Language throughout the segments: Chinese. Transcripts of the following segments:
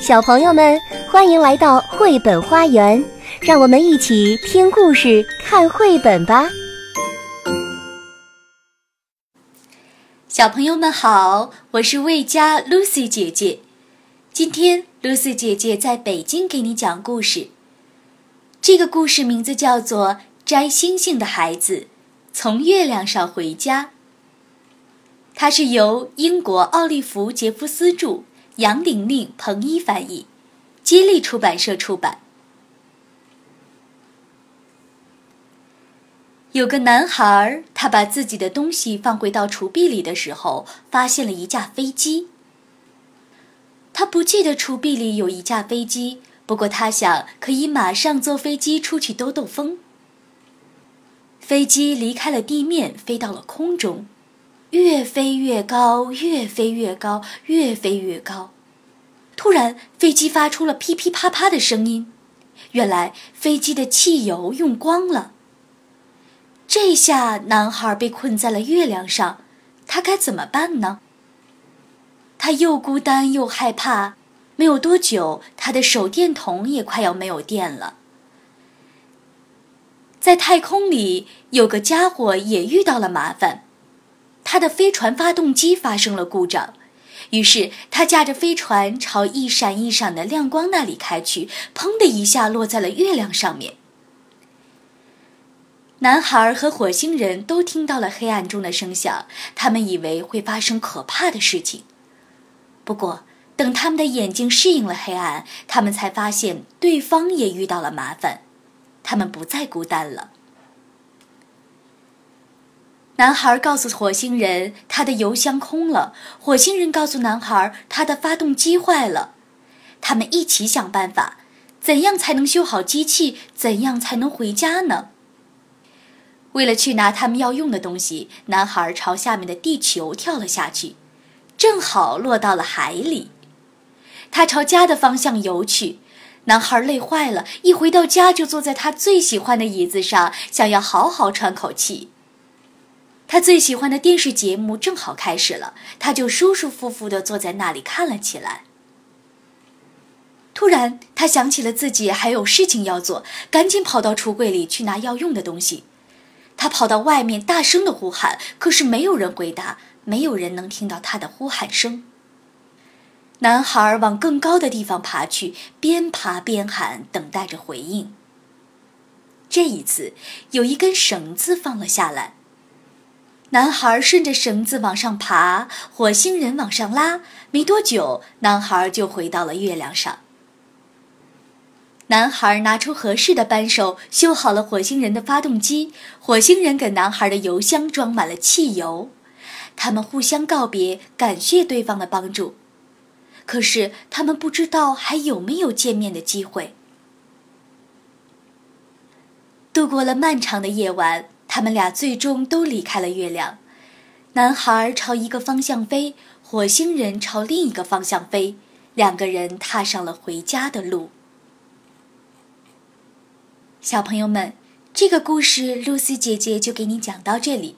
小朋友们，欢迎来到绘本花园，让我们一起听故事、看绘本吧。小朋友们好，我是魏佳 Lucy 姐姐。今天 Lucy 姐姐在北京给你讲故事。这个故事名字叫做《摘星星的孩子从月亮上回家》。它是由英国奥利弗·杰夫斯著。杨玲玲、彭一翻译，接力出版社出版。有个男孩，他把自己的东西放回到橱壁里的时候，发现了一架飞机。他不记得橱壁里有一架飞机，不过他想可以马上坐飞机出去兜兜风。飞机离开了地面，飞到了空中。越飞越高，越飞越高，越飞越高。突然，飞机发出了噼噼啪啪的声音。原来，飞机的汽油用光了。这下，男孩被困在了月亮上，他该怎么办呢？他又孤单又害怕。没有多久，他的手电筒也快要没有电了。在太空里，有个家伙也遇到了麻烦。他的飞船发动机发生了故障，于是他驾着飞船朝一闪一闪的亮光那里开去，砰的一下落在了月亮上面。男孩和火星人都听到了黑暗中的声响，他们以为会发生可怕的事情。不过，等他们的眼睛适应了黑暗，他们才发现对方也遇到了麻烦，他们不再孤单了。男孩告诉火星人，他的油箱空了。火星人告诉男孩，他的发动机坏了。他们一起想办法，怎样才能修好机器？怎样才能回家呢？为了去拿他们要用的东西，男孩朝下面的地球跳了下去，正好落到了海里。他朝家的方向游去。男孩累坏了，一回到家就坐在他最喜欢的椅子上，想要好好喘口气。他最喜欢的电视节目正好开始了，他就舒舒服服地坐在那里看了起来。突然，他想起了自己还有事情要做，赶紧跑到橱柜里去拿要用的东西。他跑到外面，大声地呼喊，可是没有人回答，没有人能听到他的呼喊声。男孩往更高的地方爬去，边爬边喊，等待着回应。这一次，有一根绳子放了下来。男孩顺着绳子往上爬，火星人往上拉。没多久，男孩就回到了月亮上。男孩拿出合适的扳手，修好了火星人的发动机。火星人给男孩的油箱装满了汽油。他们互相告别，感谢对方的帮助。可是，他们不知道还有没有见面的机会。度过了漫长的夜晚。他们俩最终都离开了月亮，男孩朝一个方向飞，火星人朝另一个方向飞，两个人踏上了回家的路。小朋友们，这个故事露丝姐姐就给你讲到这里。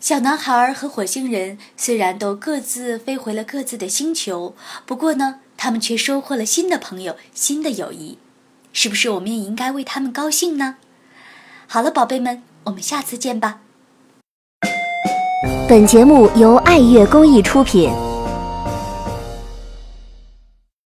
小男孩和火星人虽然都各自飞回了各自的星球，不过呢，他们却收获了新的朋友、新的友谊，是不是我们也应该为他们高兴呢？好了，宝贝们。我们下次见吧。本节目由爱乐公益出品。